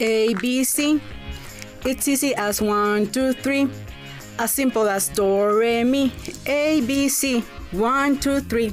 A, B, C. It's easy as one, two, three. As simple as do, re, mi. A, B, C. One, two, three.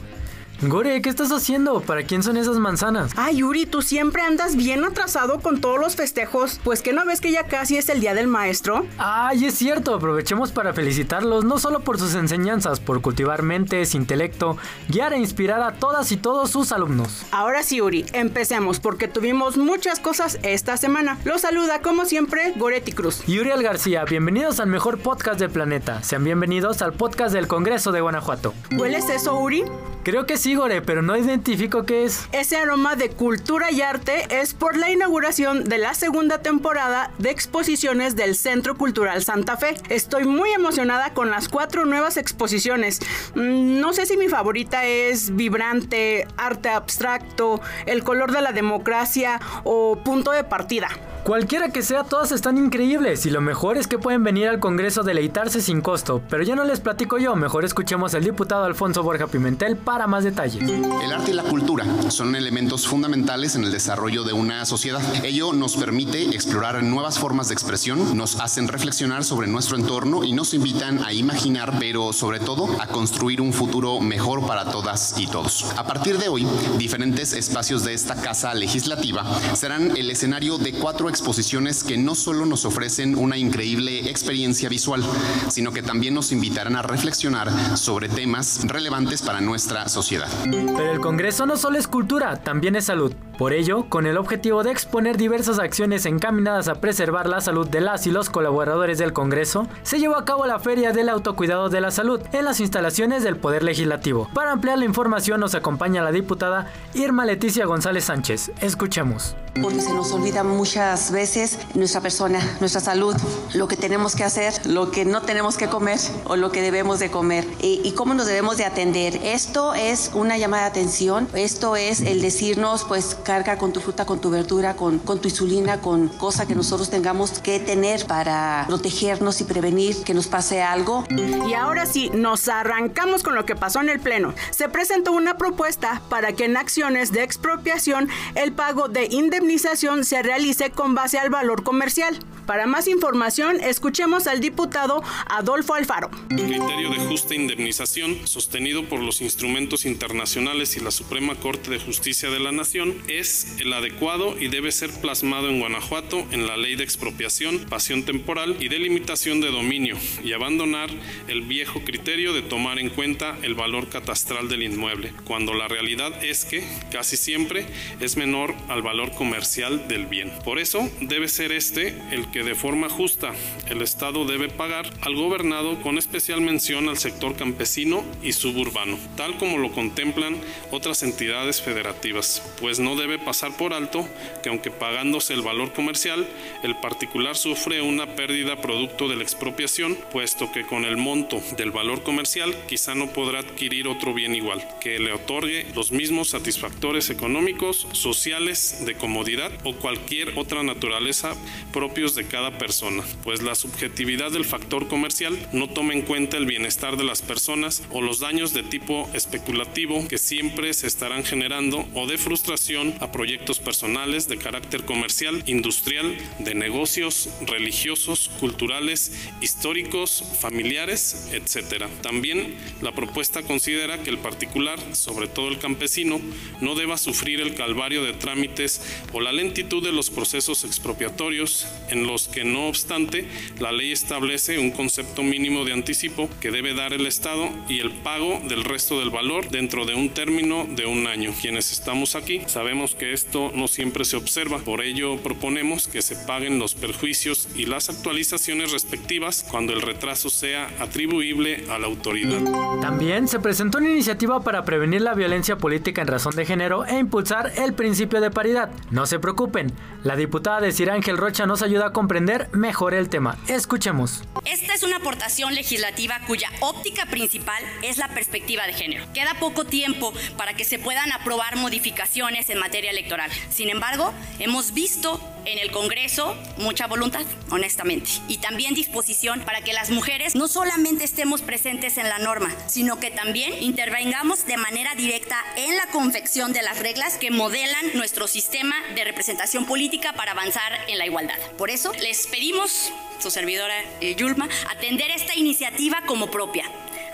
Gore, ¿qué estás haciendo? ¿Para quién son esas manzanas? Ay, Yuri, tú siempre andas bien atrasado con todos los festejos. Pues que no ves que ya casi es el día del maestro. Ay, es cierto, aprovechemos para felicitarlos no solo por sus enseñanzas, por cultivar mentes, intelecto, guiar e inspirar a todas y todos sus alumnos. Ahora sí, Yuri, empecemos porque tuvimos muchas cosas esta semana. Los saluda como siempre Goretti Cruz. Yuri Al García, bienvenidos al mejor podcast del planeta. Sean bienvenidos al podcast del Congreso de Guanajuato. ¿Hueles eso, Uri? Creo que sí, Gore, pero no identifico qué es. Ese aroma de cultura y arte es por la inauguración de la segunda temporada de exposiciones del Centro Cultural Santa Fe. Estoy muy emocionada con las cuatro nuevas exposiciones. Mm, No sé si mi favorita es vibrante, arte abstracto, el color de la democracia o punto de partida. Cualquiera que sea, todas están increíbles y lo mejor es que pueden venir al Congreso a deleitarse sin costo. Pero ya no les platico yo, mejor escuchemos al diputado Alfonso Borja Pimentel para más detalles. El arte y la cultura son elementos fundamentales en el desarrollo de una sociedad. Ello nos permite explorar nuevas formas de expresión, nos hacen reflexionar sobre nuestro entorno y nos invitan a imaginar, pero sobre todo a construir un futuro mejor para todas y todos. A partir de hoy, diferentes espacios de esta casa legislativa serán el escenario de cuatro exposiciones que no solo nos ofrecen una increíble experiencia visual, sino que también nos invitarán a reflexionar sobre temas relevantes para nuestra sociedad. Pero el Congreso no solo es cultura, también es salud. Por ello, con el objetivo de exponer diversas acciones encaminadas a preservar la salud de las y los colaboradores del Congreso, se llevó a cabo la Feria del Autocuidado de la Salud en las instalaciones del Poder Legislativo. Para ampliar la información nos acompaña la diputada Irma Leticia González Sánchez. Escuchemos. Porque se nos olvida muchas veces nuestra persona, nuestra salud, lo que tenemos que hacer, lo que no tenemos que comer o lo que debemos de comer y, y cómo nos debemos de atender. Esto es una llamada de atención, esto es el decirnos pues carga con tu fruta, con tu verdura, con, con tu insulina, con cosa que nosotros tengamos que tener para protegernos y prevenir que nos pase algo. Y ahora sí, nos arrancamos con lo que pasó en el Pleno. Se presentó una propuesta para que en acciones de expropiación el pago de indemnización se realice con base al valor comercial. Para más información, escuchemos al diputado Adolfo Alfaro. El criterio de justa indemnización, sostenido por los instrumentos internacionales y la Suprema Corte de Justicia de la Nación, es el adecuado y debe ser plasmado en Guanajuato en la ley de expropiación, pasión temporal y delimitación de dominio, y abandonar el viejo criterio de tomar en cuenta el valor catastral del inmueble, cuando la realidad es que, casi siempre, es menor al valor comercial del bien. Por eso, debe ser este el que de forma justa el Estado debe pagar al gobernado con especial mención al sector campesino y suburbano, tal como lo contemplan otras entidades federativas, pues no debe pasar por alto que aunque pagándose el valor comercial, el particular sufre una pérdida producto de la expropiación, puesto que con el monto del valor comercial quizá no podrá adquirir otro bien igual, que le otorgue los mismos satisfactores económicos, sociales, de comodidad o cualquier otra naturaleza propios de cada persona, pues la subjetividad del factor comercial no toma en cuenta el bienestar de las personas o los daños de tipo especulativo que siempre se estarán generando o de frustración a proyectos personales de carácter comercial, industrial, de negocios, religiosos, culturales, históricos, familiares, etc. También la propuesta considera que el particular, sobre todo el campesino, no deba sufrir el calvario de trámites o la lentitud de los procesos expropiatorios en los que no obstante la ley establece un concepto mínimo de anticipo que debe dar el Estado y el pago del resto del valor dentro de un término de un año. Quienes estamos aquí sabemos que esto no siempre se observa, por ello proponemos que se paguen los perjuicios y las actualizaciones respectivas cuando el retraso sea atribuible a la autoridad. También se presentó una iniciativa para prevenir la violencia política en razón de género e impulsar el principio de paridad. No se preocupen, la diputada de Sir Ángel Rocha nos ayuda a comprender mejor el tema. Escuchemos. Esta es una aportación legislativa cuya óptica principal es la perspectiva de género. Queda poco tiempo para que se puedan aprobar modificaciones en materia electoral. Sin embargo, hemos visto en el Congreso mucha voluntad, honestamente, y también disposición para que las mujeres no solamente estemos presentes en la norma, sino que también intervengamos de manera directa en la confección de las reglas que modelan nuestro sistema de representación política para avanzar en la igualdad. Por eso les pedimos, su servidora eh, Yulma, atender esta iniciativa como propia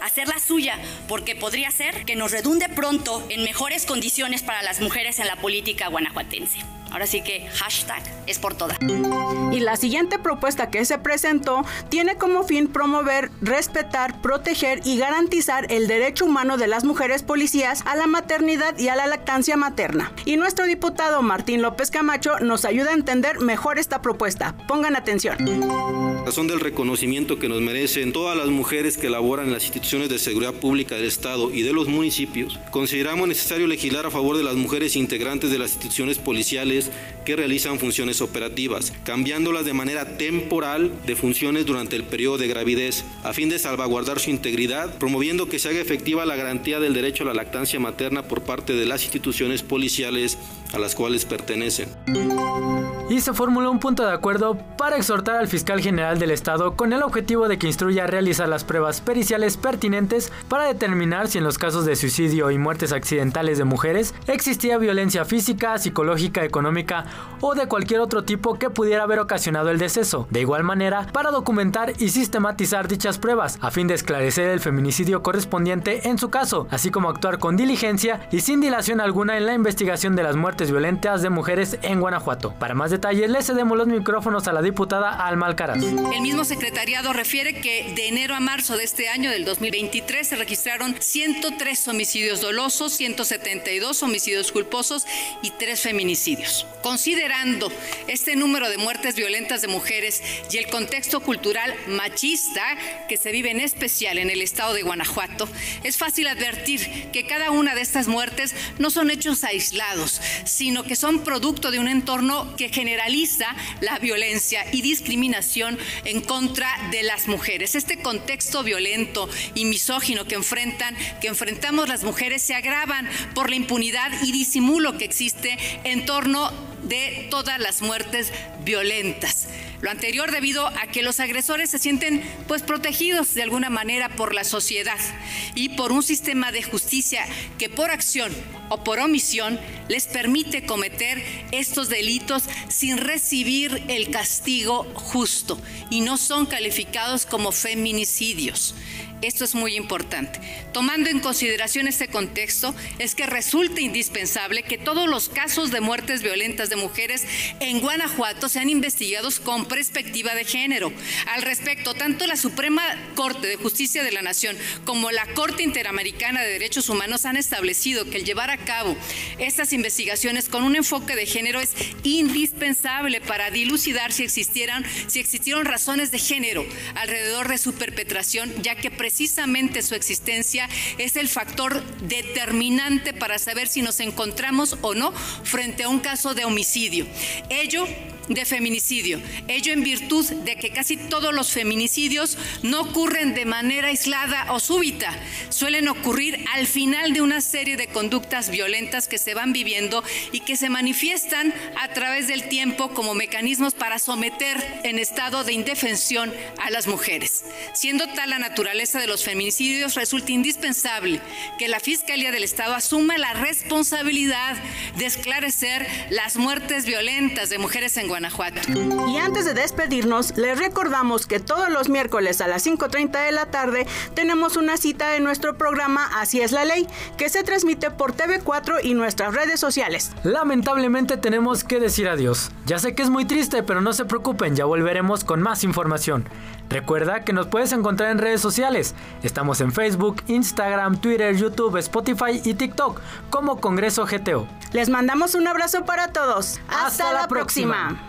hacerla suya, porque podría ser que nos redunde pronto en mejores condiciones para las mujeres en la política guanajuatense. Ahora sí que hashtag es por toda. Y la siguiente propuesta que se presentó tiene como fin promover, respetar, proteger y garantizar el derecho humano de las mujeres policías a la maternidad y a la lactancia materna. Y nuestro diputado Martín López Camacho nos ayuda a entender mejor esta propuesta. Pongan atención. Razón del reconocimiento que nos merecen todas las mujeres que laboran en las instituciones de seguridad pública del Estado y de los municipios, consideramos necesario legislar a favor de las mujeres integrantes de las instituciones policiales que realizan funciones operativas, cambiándolas de manera temporal de funciones durante el periodo de gravidez, a fin de salvaguardar su integridad, promoviendo que se haga efectiva la garantía del derecho a la lactancia materna por parte de las instituciones policiales a las cuales pertenecen. Y se formuló un punto de acuerdo para exhortar al fiscal general del Estado con el objetivo de que instruya a realizar las pruebas periciales pertinentes para determinar si en los casos de suicidio y muertes accidentales de mujeres existía violencia física, psicológica, económica o de cualquier otro tipo que pudiera haber ocasionado el deceso. De igual manera, para documentar y sistematizar dichas pruebas, a fin de esclarecer el feminicidio correspondiente en su caso, así como actuar con diligencia y sin dilación alguna en la investigación de las muertes violentas de mujeres en Guanajuato. Para más detalles, le cedemos los micrófonos a la diputada Alma Alcaraz. El mismo secretariado refiere que de enero a marzo de este año, del 2023, se registraron 103 homicidios dolosos, 172 homicidios culposos y 3 feminicidios. Considerando este número de muertes violentas de mujeres y el contexto cultural machista que se vive en especial en el estado de Guanajuato, es fácil advertir que cada una de estas muertes no son hechos aislados, sino que son producto de un entorno que generaliza la violencia y discriminación en contra de las mujeres. Este contexto violento y misógino que enfrentan, que enfrentamos las mujeres se agravan por la impunidad y disimulo que existe en torno de todas las muertes violentas. Lo anterior debido a que los agresores se sienten pues protegidos de alguna manera por la sociedad y por un sistema de justicia que por acción o por omisión les permite cometer estos delitos sin recibir el castigo justo y no son calificados como feminicidios. Esto es muy importante. Tomando en consideración este contexto, es que resulta indispensable que todos los casos de muertes violentas de mujeres en Guanajuato sean investigados con perspectiva de género. Al respecto, tanto la Suprema Corte de Justicia de la Nación como la Corte Interamericana de Derechos Humanos han establecido que el llevar a cabo estas investigaciones con un enfoque de género es indispensable para dilucidar si existieran, si existieron razones de género alrededor de su perpetración, ya que precisamente su existencia es el factor determinante para saber si nos encontramos o no frente a un caso de homicidio. Ello de feminicidio. Ello en virtud de que casi todos los feminicidios no ocurren de manera aislada o súbita, suelen ocurrir al final de una serie de conductas violentas que se van viviendo y que se manifiestan a través del tiempo como mecanismos para someter en estado de indefensión a las mujeres. Siendo tal la naturaleza de los feminicidios, resulta indispensable que la Fiscalía del Estado asuma la responsabilidad de esclarecer las muertes violentas de mujeres en Guanajuato. Y antes de despedirnos, les recordamos que todos los miércoles a las 5.30 de la tarde tenemos una cita en nuestro programa Así es la ley, que se transmite por TV4 y nuestras redes sociales. Lamentablemente tenemos que decir adiós. Ya sé que es muy triste, pero no se preocupen, ya volveremos con más información. Recuerda que nos puedes encontrar en redes sociales. Estamos en Facebook, Instagram, Twitter, YouTube, Spotify y TikTok como Congreso GTO. Les mandamos un abrazo para todos. Hasta, la próxima.